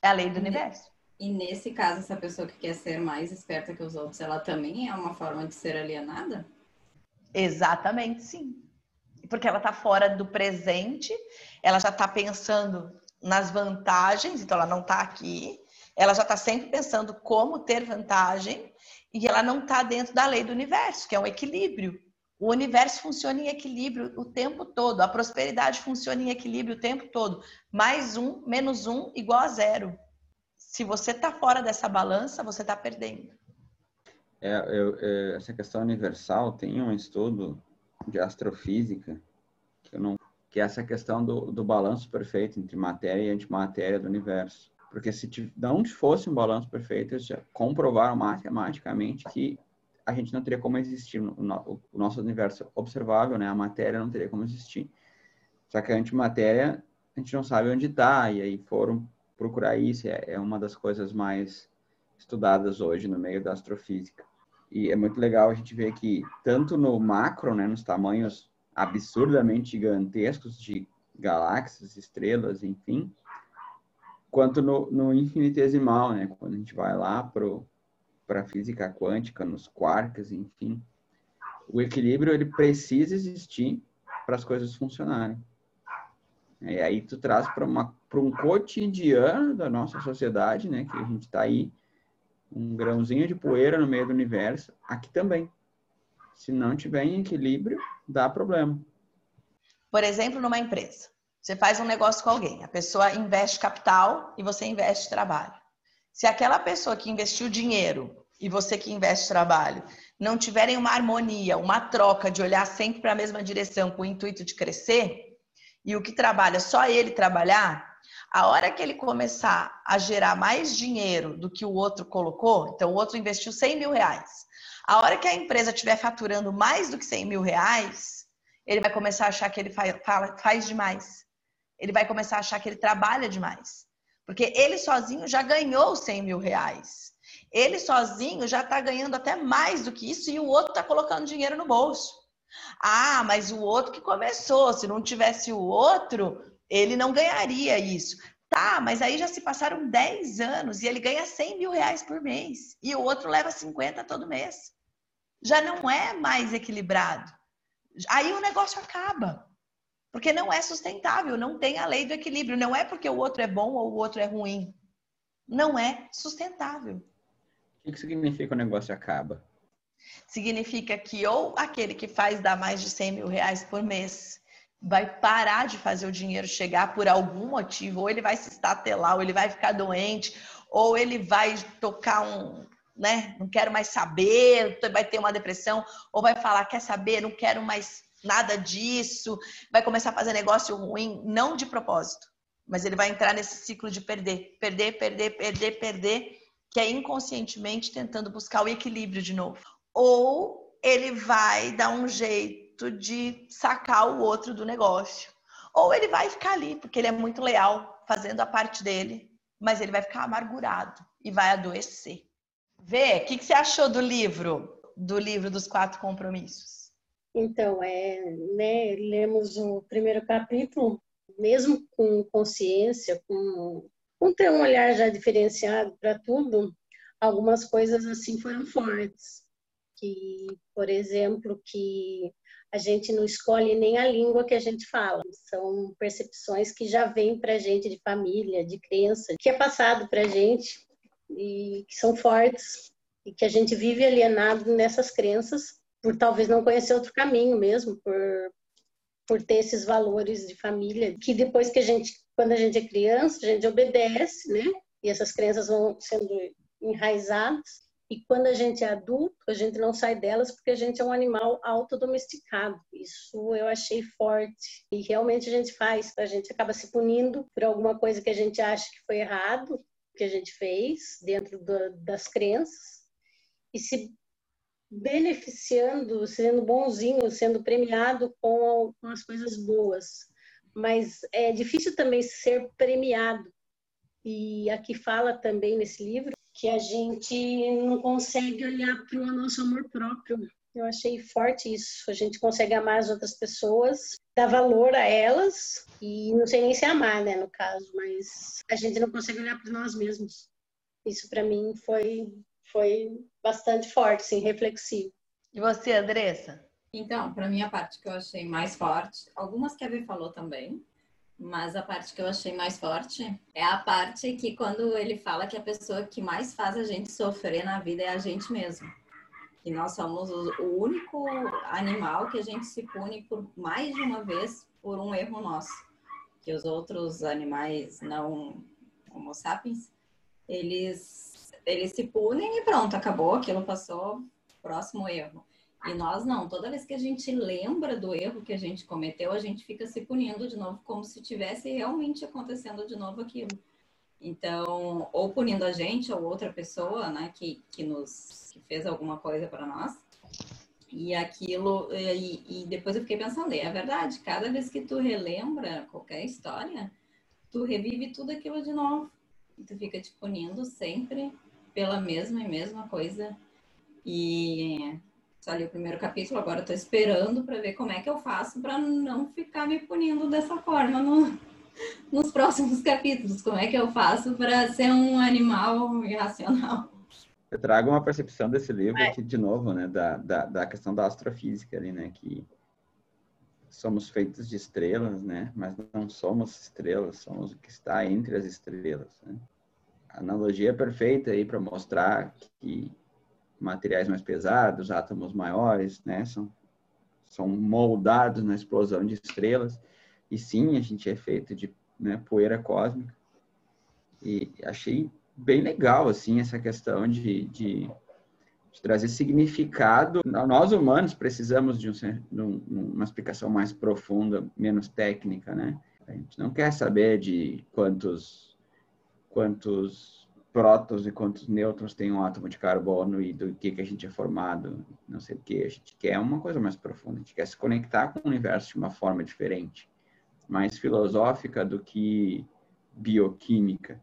É a lei do universo. E nesse caso, essa pessoa que quer ser mais esperta que os outros, ela também é uma forma de ser alienada? Exatamente, sim porque ela está fora do presente, ela já está pensando nas vantagens, então ela não está aqui, ela já está sempre pensando como ter vantagem e ela não está dentro da lei do universo, que é um equilíbrio. O universo funciona em equilíbrio o tempo todo, a prosperidade funciona em equilíbrio o tempo todo. Mais um, menos um, igual a zero. Se você está fora dessa balança, você está perdendo. É, eu, é, essa questão universal tem um estudo de astrofísica que, não, que é essa questão do, do balanço perfeito entre matéria e antimatéria do universo. Porque se não fosse um balanço perfeito, eles já comprovaram matematicamente que a gente não teria como existir. O nosso universo observável, né? A matéria não teria como existir. Só que a antimatéria, a gente não sabe onde está, e aí foram procurar isso, é, é uma das coisas mais estudadas hoje no meio da astrofísica. E é muito legal a gente ver que, tanto no macro, né, nos tamanhos absurdamente gigantescos de galáxias, estrelas, enfim, quanto no, no infinitesimal, né, quando a gente vai lá para a física quântica, nos quarks, enfim, o equilíbrio ele precisa existir para as coisas funcionarem. E aí tu traz para um cotidiano da nossa sociedade, né, que a gente está aí um grãozinho de poeira no meio do universo, aqui também. Se não tiver em equilíbrio, dá problema. Por exemplo, numa empresa, você faz um negócio com alguém, a pessoa investe capital e você investe trabalho. Se aquela pessoa que investiu dinheiro e você que investe trabalho não tiverem uma harmonia, uma troca de olhar sempre para a mesma direção com o intuito de crescer, e o que trabalha só ele trabalhar, a hora que ele começar a gerar mais dinheiro do que o outro colocou, então o outro investiu 100 mil reais. A hora que a empresa estiver faturando mais do que 100 mil reais, ele vai começar a achar que ele faz, faz demais. Ele vai começar a achar que ele trabalha demais. Porque ele sozinho já ganhou 100 mil reais. Ele sozinho já está ganhando até mais do que isso e o outro está colocando dinheiro no bolso. Ah, mas o outro que começou, se não tivesse o outro, ele não ganharia isso. Tá, mas aí já se passaram 10 anos e ele ganha 100 mil reais por mês e o outro leva 50 todo mês. Já não é mais equilibrado. Aí o negócio acaba. Porque não é sustentável, não tem a lei do equilíbrio. Não é porque o outro é bom ou o outro é ruim. Não é sustentável. O que significa o negócio acaba? Significa que ou aquele que faz dar mais de 100 mil reais por mês vai parar de fazer o dinheiro chegar por algum motivo, ou ele vai se estatelar, ou ele vai ficar doente, ou ele vai tocar um, né? Não quero mais saber, vai ter uma depressão, ou vai falar, quer saber, não quero mais nada disso, vai começar a fazer negócio ruim, não de propósito, mas ele vai entrar nesse ciclo de perder, perder, perder, perder, perder, que é inconscientemente tentando buscar o equilíbrio de novo. Ou ele vai dar um jeito de sacar o outro do negócio. Ou ele vai ficar ali, porque ele é muito leal, fazendo a parte dele, mas ele vai ficar amargurado e vai adoecer. Vê, o que, que você achou do livro, do livro dos quatro compromissos? Então, é, né, lemos o primeiro capítulo, mesmo com consciência, com, com ter um olhar já diferenciado para tudo, algumas coisas assim foram fortes. Que, por exemplo, que a gente não escolhe nem a língua que a gente fala. São percepções que já vêm para a gente de família, de crença, que é passado para a gente e que são fortes e que a gente vive alienado nessas crenças por talvez não conhecer outro caminho mesmo, por por ter esses valores de família que depois que a gente quando a gente é criança a gente obedece, né? E essas crenças vão sendo enraizadas e quando a gente é adulto, a gente não sai delas porque a gente é um animal autodomesticado. Isso eu achei forte. E realmente a gente faz. A gente acaba se punindo por alguma coisa que a gente acha que foi errado, que a gente fez dentro do, das crenças, e se beneficiando, sendo bonzinho, sendo premiado com, com as coisas boas. Mas é difícil também ser premiado. E aqui fala também nesse livro que a gente não consegue olhar para o nosso amor próprio. Eu achei forte isso. A gente consegue amar as outras pessoas, dar valor a elas e não sei nem se amar, né, no caso, mas a gente não consegue olhar para nós mesmos. Isso para mim foi foi bastante forte, sim, reflexivo. E você, Andressa? Então, para mim a parte que eu achei mais forte, algumas que a Vi falou também, Mas a parte que eu achei mais forte é a parte que quando ele fala que a pessoa que mais faz a gente sofrer na vida é a gente mesmo. Que nós somos o único animal que a gente se pune por mais de uma vez por um erro nosso. Que os outros animais não homo sapiens, eles, eles se punem e pronto, acabou, aquilo passou, próximo erro. E nós não, toda vez que a gente lembra do erro que a gente cometeu, a gente fica se punindo de novo, como se tivesse realmente acontecendo de novo aquilo. Então, ou punindo a gente ou outra pessoa, né, que, que nos que fez alguma coisa para nós. E aquilo, e, e depois eu fiquei pensando, é verdade, cada vez que tu relembra qualquer história, tu revive tudo aquilo de novo. E tu fica te punindo sempre pela mesma e mesma coisa. E só li o primeiro capítulo, agora estou esperando para ver como é que eu faço para não ficar me punindo dessa forma no, nos próximos capítulos. Como é que eu faço para ser um animal irracional? Eu trago uma percepção desse livro aqui de novo, né, da, da, da questão da astrofísica ali, né, que somos feitos de estrelas, né, mas não somos estrelas, somos o que está entre as estrelas, né? A analogia é perfeita aí para mostrar que materiais mais pesados, átomos maiores, né? São, são moldados na explosão de estrelas. E sim, a gente é feito de né, poeira cósmica. E achei bem legal, assim, essa questão de, de, de trazer significado. Nós humanos precisamos de, um, de uma explicação mais profunda, menos técnica, né? A gente não quer saber de quantos, quantos prótons e quantos nêutrons tem um átomo de carbono e do que, que a gente é formado, não sei o que. A gente quer uma coisa mais profunda, a gente quer se conectar com o universo de uma forma diferente, mais filosófica do que bioquímica.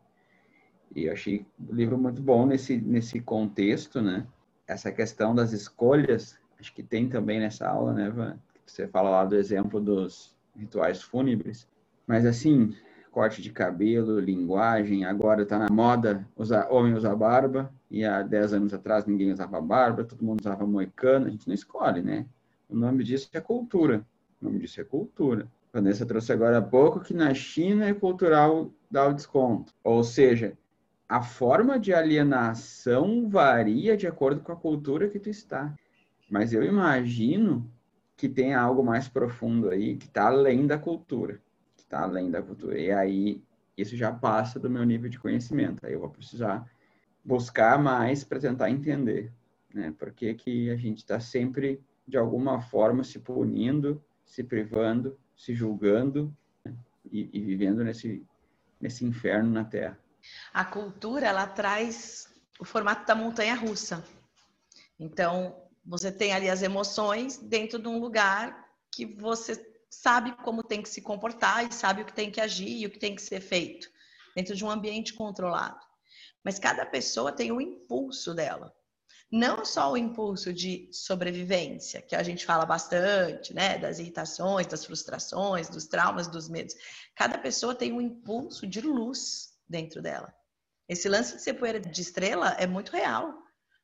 E eu achei o livro muito bom nesse, nesse contexto, né? Essa questão das escolhas, acho que tem também nessa aula, né, Van? Você fala lá do exemplo dos rituais fúnebres. Mas, assim, corte de cabelo, linguagem. Agora está na moda usar, homem usar barba, e há 10 anos atrás ninguém usava barba, todo mundo usava moicano. A gente não escolhe, né? O nome disso é cultura. O nome disso é cultura. A Vanessa trouxe agora há pouco que na China é cultural dar o desconto. Ou seja, a forma de alienação varia de acordo com a cultura que tu está. Mas eu imagino que tem algo mais profundo aí, que está além da cultura está além da cultura. E aí isso já passa do meu nível de conhecimento. Aí eu vou precisar buscar mais para tentar entender, né? Por que, que a gente está sempre, de alguma forma, se punindo, se privando, se julgando né? e, e vivendo nesse, nesse inferno na Terra. A cultura, ela traz o formato da montanha russa. Então, você tem ali as emoções dentro de um lugar que você sabe como tem que se comportar e sabe o que tem que agir e o que tem que ser feito dentro de um ambiente controlado. Mas cada pessoa tem o impulso dela. Não só o impulso de sobrevivência, que a gente fala bastante, né, das irritações, das frustrações, dos traumas, dos medos. Cada pessoa tem um impulso de luz dentro dela. Esse lance de ser poeira de estrela é muito real,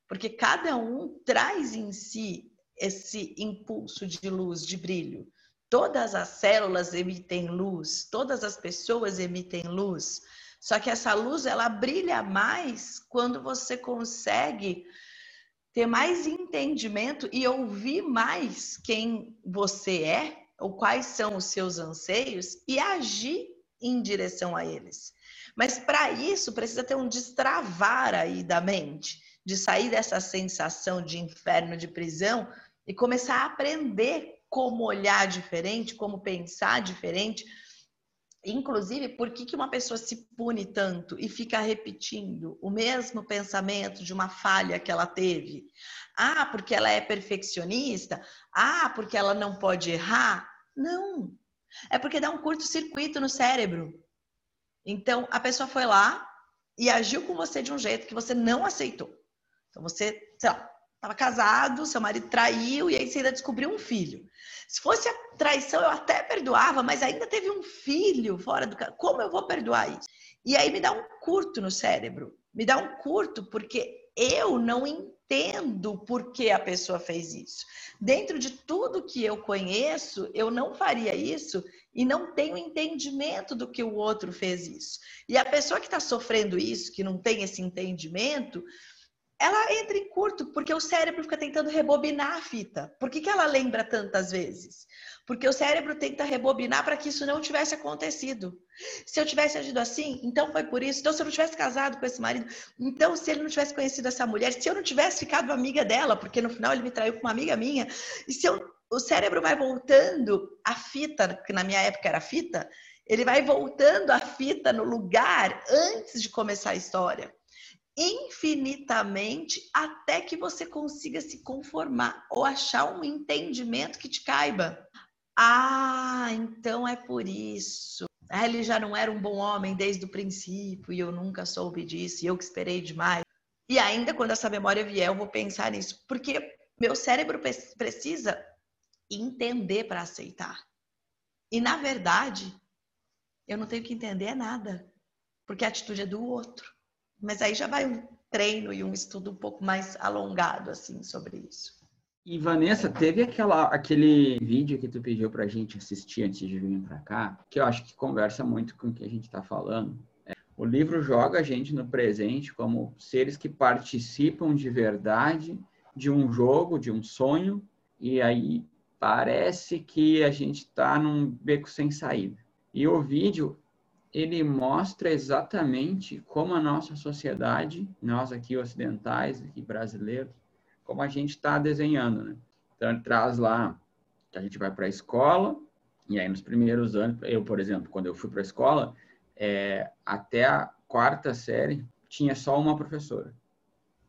porque cada um traz em si esse impulso de luz, de brilho. Todas as células emitem luz, todas as pessoas emitem luz. Só que essa luz ela brilha mais quando você consegue ter mais entendimento e ouvir mais quem você é, ou quais são os seus anseios e agir em direção a eles. Mas para isso precisa ter um destravar aí da mente, de sair dessa sensação de inferno, de prisão e começar a aprender como olhar diferente, como pensar diferente. Inclusive, por que, que uma pessoa se pune tanto e fica repetindo o mesmo pensamento de uma falha que ela teve? Ah, porque ela é perfeccionista? Ah, porque ela não pode errar? Não. É porque dá um curto-circuito no cérebro. Então, a pessoa foi lá e agiu com você de um jeito que você não aceitou. Então, você, sei lá, estava casado, seu marido traiu e aí você ainda descobriu um filho. Se fosse a traição, eu até perdoava, mas ainda teve um filho fora do Como eu vou perdoar isso? E aí me dá um curto no cérebro. Me dá um curto porque eu não entendo por que a pessoa fez isso. Dentro de tudo que eu conheço, eu não faria isso e não tem o entendimento do que o outro fez isso. E a pessoa que está sofrendo isso, que não tem esse entendimento, ela entra em curto, porque o cérebro fica tentando rebobinar a fita. Por que, que ela lembra tantas vezes? Porque o cérebro tenta rebobinar para que isso não tivesse acontecido. Se eu tivesse agido assim, então foi por isso. Então, se eu não tivesse casado com esse marido, então, se ele não tivesse conhecido essa mulher, se eu não tivesse ficado amiga dela, porque no final ele me traiu com uma amiga minha, e se eu. O cérebro vai voltando a fita, que na minha época era fita, ele vai voltando a fita no lugar antes de começar a história infinitamente até que você consiga se conformar ou achar um entendimento que te caiba. Ah, então é por isso. Ah, ele já não era um bom homem desde o princípio e eu nunca soube disso e eu que esperei demais. E ainda quando essa memória vier, eu vou pensar nisso, porque meu cérebro precisa entender para aceitar. E na verdade, eu não tenho que entender nada, porque a atitude é do outro. Mas aí já vai um treino e um estudo um pouco mais alongado assim sobre isso. E Vanessa, teve aquela, aquele vídeo que tu pediu para a gente assistir antes de vir para cá, que eu acho que conversa muito com o que a gente está falando. É, o livro joga a gente no presente como seres que participam de verdade de um jogo, de um sonho, e aí parece que a gente está num beco sem saída. E o vídeo ele mostra exatamente como a nossa sociedade, nós aqui ocidentais, aqui brasileiros, como a gente está desenhando, né? Então, ele traz lá que a gente vai para a escola, e aí nos primeiros anos, eu, por exemplo, quando eu fui para a escola, é, até a quarta série, tinha só uma professora.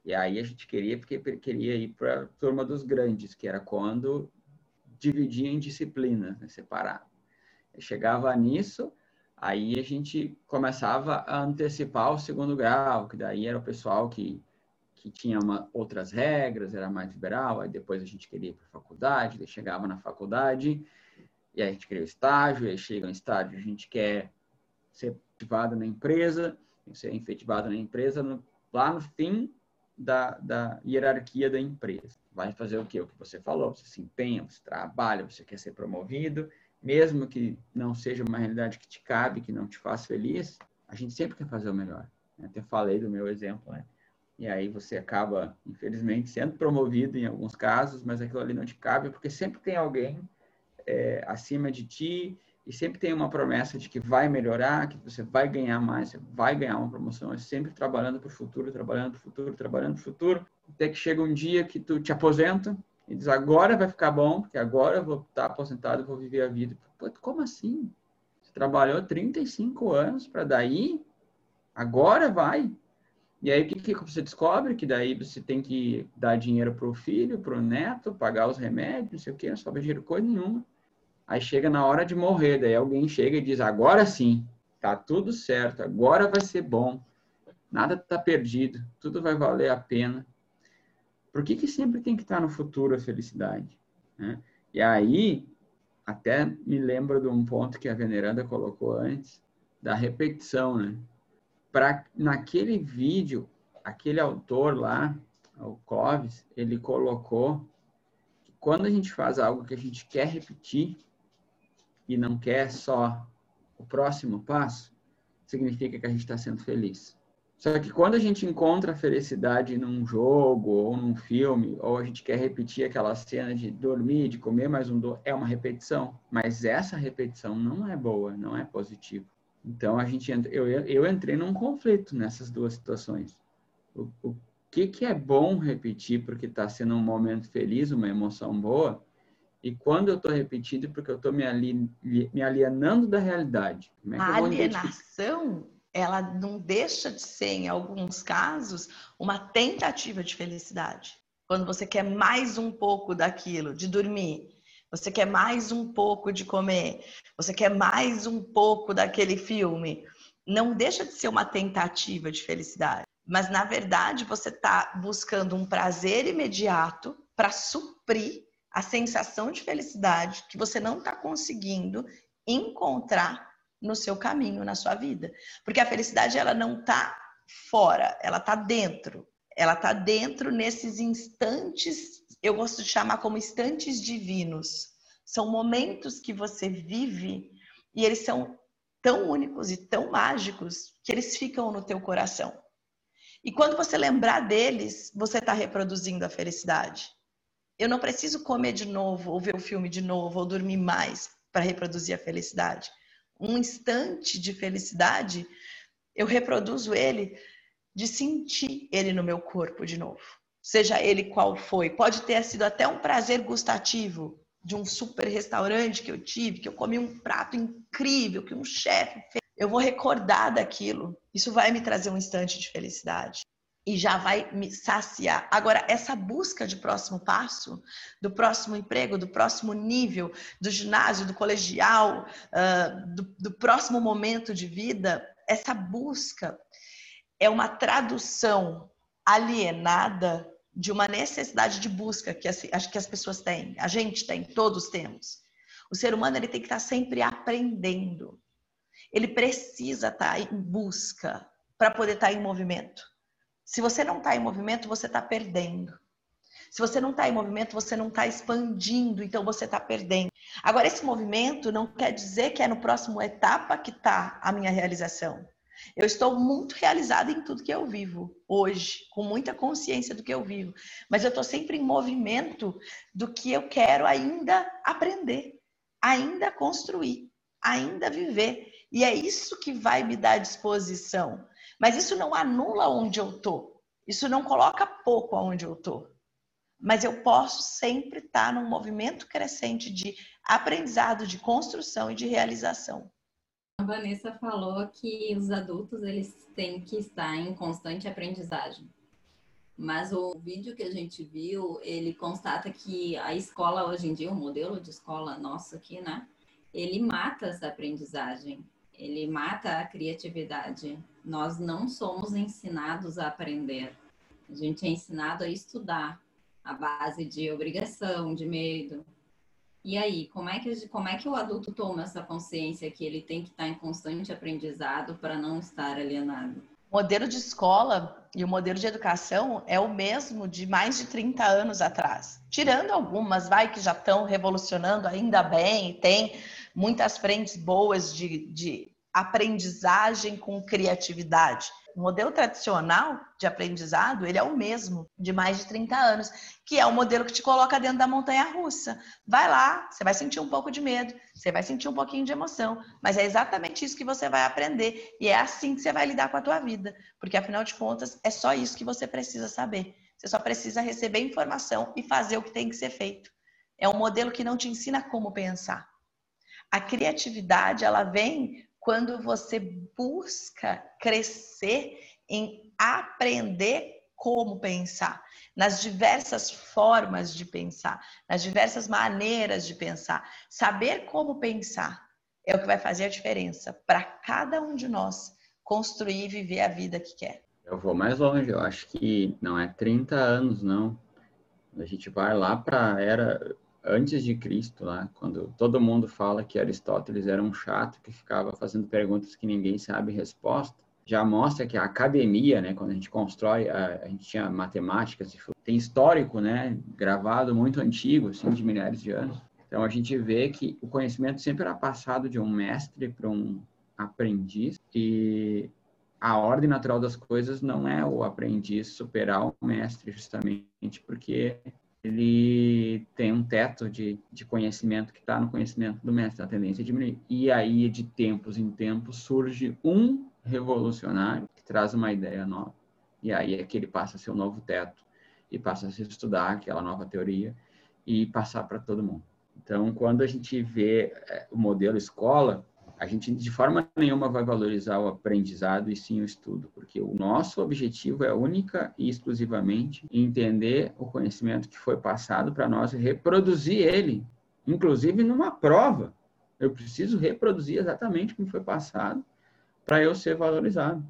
E aí a gente queria, porque queria ir para a turma dos grandes, que era quando dividia em disciplinas, né, separado. Eu chegava nisso, Aí a gente começava a antecipar o segundo grau, que daí era o pessoal que, que tinha uma, outras regras, era mais liberal, aí depois a gente queria ir para a faculdade, daí chegava na faculdade, e aí a gente queria o estágio, aí chega no estágio, a gente quer ser efetivado na empresa, ser efetivado na empresa no, lá no fim da, da hierarquia da empresa. Vai fazer o quê? O que você falou, você se empenha, você trabalha, você quer ser promovido, mesmo que não seja uma realidade que te cabe, que não te faz feliz, a gente sempre quer fazer o melhor. Até falei do meu exemplo, né? E aí você acaba, infelizmente, sendo promovido em alguns casos, mas aquilo ali não te cabe, porque sempre tem alguém é, acima de ti e sempre tem uma promessa de que vai melhorar, que você vai ganhar mais, você vai ganhar uma promoção, é sempre trabalhando para o futuro, trabalhando para o futuro, trabalhando para o futuro, até que chega um dia que tu te aposenta, e diz, agora vai ficar bom, porque agora eu vou estar aposentado, vou viver a vida. Pô, como assim? Você trabalhou 35 anos para daí? Agora vai? E aí o que, que você descobre? Que daí você tem que dar dinheiro para o filho, para o neto, pagar os remédios, não sei o quê, não sobra dinheiro coisa nenhuma. Aí chega na hora de morrer, daí alguém chega e diz, agora sim, tá tudo certo, agora vai ser bom, nada tá perdido, tudo vai valer a pena. Por que, que sempre tem que estar no futuro a felicidade? Né? E aí, até me lembro de um ponto que a Veneranda colocou antes, da repetição, né? Para naquele vídeo, aquele autor lá, o Clóvis, ele colocou que quando a gente faz algo que a gente quer repetir e não quer só o próximo passo, significa que a gente está sendo feliz. Só que quando a gente encontra a felicidade num jogo ou num filme, ou a gente quer repetir aquela cena de dormir, de comer mais um doce, é uma repetição. Mas essa repetição não é boa, não é positiva. Então a gente eu, eu entrei num conflito nessas duas situações. O, o que, que é bom repetir porque está sendo um momento feliz, uma emoção boa, e quando eu estou repetindo porque eu estou me, ali, me alienando da realidade. É a alienação ela não deixa de ser, em alguns casos, uma tentativa de felicidade. Quando você quer mais um pouco daquilo, de dormir, você quer mais um pouco de comer, você quer mais um pouco daquele filme, não deixa de ser uma tentativa de felicidade. Mas, na verdade, você está buscando um prazer imediato para suprir a sensação de felicidade que você não está conseguindo encontrar no seu caminho, na sua vida. Porque a felicidade ela não está fora, ela está dentro. Ela está dentro nesses instantes, eu gosto de chamar como instantes divinos. São momentos que você vive E eles são tão únicos e tão mágicos que eles ficam no teu coração. E quando você lembrar deles, você está reproduzindo a felicidade. Eu não preciso comer de novo, ou ver o filme de novo, ou dormir mais para reproduzir a felicidade. Um instante de felicidade, eu reproduzo ele de sentir ele no meu corpo de novo. Seja ele qual foi. Pode ter sido até um prazer gustativo de um super restaurante que eu tive, que eu comi um prato incrível, que um chefe fez. Eu vou recordar daquilo. Isso vai me trazer um instante de felicidade e já vai me saciar. Agora, essa busca de próximo passo, do próximo emprego, do próximo nível, do ginásio, do colegial, uh, do, do próximo momento de vida, essa busca é uma tradução alienada de uma necessidade de busca que acho que as pessoas têm, a gente tem, todos temos. O ser humano ele tem que estar sempre aprendendo. Ele precisa estar em busca para poder estar em movimento. Se você não está em movimento, você está perdendo. Se você não está em movimento, você não está expandindo, então você está perdendo. Agora, esse movimento não quer dizer que é no próximo etapa que está a minha realização. Eu estou muito realizada em tudo que eu vivo hoje, com muita consciência do que eu vivo, mas eu estou sempre em movimento do que eu quero ainda aprender, ainda construir, ainda viver. E é isso que vai me dar disposição. Mas isso não anula onde eu tô. Isso não coloca pouco aonde eu tô. Mas eu posso sempre estar num movimento crescente de aprendizado, de construção e de realização. A Vanessa falou que os adultos eles têm que estar em constante aprendizagem. Mas o vídeo que a gente viu, ele constata que a escola hoje em dia, o modelo de escola nosso aqui, né? Ele mata essa aprendizagem, ele mata a criatividade. Nós não somos ensinados a aprender. A gente é ensinado a estudar a base de obrigação, de medo. E aí, como é que como é que o adulto toma essa consciência que ele tem que estar em constante aprendizado para não estar alienado? O modelo de escola e o modelo de educação é o mesmo de mais de 30 anos atrás. Tirando algumas, vai que já estão revolucionando ainda bem, tem muitas frentes boas de, de aprendizagem com criatividade. O modelo tradicional de aprendizado, ele é o mesmo, de mais de 30 anos, que é o modelo que te coloca dentro da montanha russa. Vai lá, você vai sentir um pouco de medo, você vai sentir um pouquinho de emoção, mas é exatamente isso que você vai aprender e é assim que você vai lidar com a tua vida, porque afinal de contas é só isso que você precisa saber. Você só precisa receber informação e fazer o que tem que ser feito. É um modelo que não te ensina como pensar. A criatividade, ela vem quando você busca crescer em aprender como pensar, nas diversas formas de pensar, nas diversas maneiras de pensar. Saber como pensar é o que vai fazer a diferença para cada um de nós construir e viver a vida que quer. Eu vou mais longe, eu acho que não é 30 anos, não. A gente vai lá para era antes de Cristo, lá, quando todo mundo fala que Aristóteles era um chato que ficava fazendo perguntas que ninguém sabe resposta, já mostra que a academia, né, quando a gente constrói, a, a gente tinha matemáticas, tem histórico, né, gravado muito antigo, assim, de milhares de anos. Então a gente vê que o conhecimento sempre era passado de um mestre para um aprendiz e a ordem natural das coisas não é o aprendiz superar o mestre, justamente porque ele tem um teto de, de conhecimento que está no conhecimento do mestre, a tendência a diminuir. E aí, de tempos em tempos, surge um revolucionário que traz uma ideia nova. E aí é que ele passa a ser o um novo teto e passa a se estudar aquela nova teoria e passar para todo mundo. Então, quando a gente vê é, o modelo escola, a gente de forma nenhuma vai valorizar o aprendizado e sim o estudo, porque o nosso objetivo é única e exclusivamente entender o conhecimento que foi passado para nós e reproduzir ele, inclusive numa prova. Eu preciso reproduzir exatamente como foi passado para eu ser valorizado.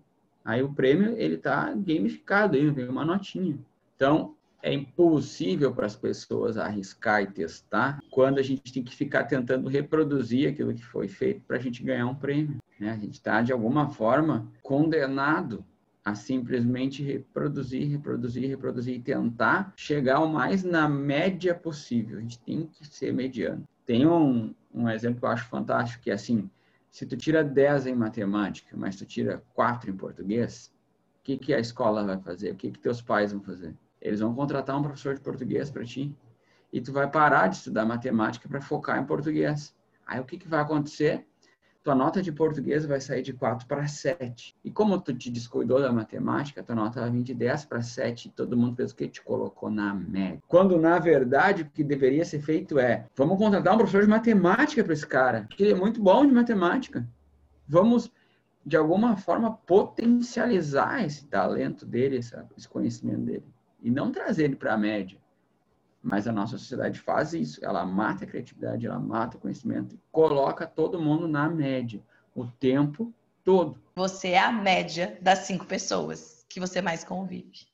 Aí o prêmio ele está gamificado, aí vem uma notinha. Então é impossível para as pessoas arriscar e testar quando a gente tem que ficar tentando reproduzir aquilo que foi feito para a gente ganhar um prêmio. Né? A gente está, de alguma forma, condenado a simplesmente reproduzir, reproduzir, reproduzir e tentar chegar o mais na média possível. A gente tem que ser mediano. Tem um, um exemplo que eu acho fantástico, que é assim, Se tu tira 10 em matemática, mas tu tira 4 em português, o que, que a escola vai fazer? O que, que teus pais vão fazer? Eles vão contratar um professor de português para ti. E tu vai parar de estudar matemática para focar em português. Aí o que, que vai acontecer? tua nota de português vai sair de 4 para 7. E como tu te descuidou da matemática, tua nota vai vir de 10 para 7 e todo mundo fez o que te colocou na média. Quando, na verdade, o que deveria ser feito é, vamos contratar um professor de matemática para esse cara, porque ele é muito bom de matemática. Vamos, de alguma forma, potencializar esse talento dele, esse conhecimento dele. E não trazer ele para a média. Mas a nossa sociedade faz isso, ela mata a criatividade, ela mata o conhecimento, coloca todo mundo na média, o tempo todo. Você é a média das cinco pessoas que você mais convive.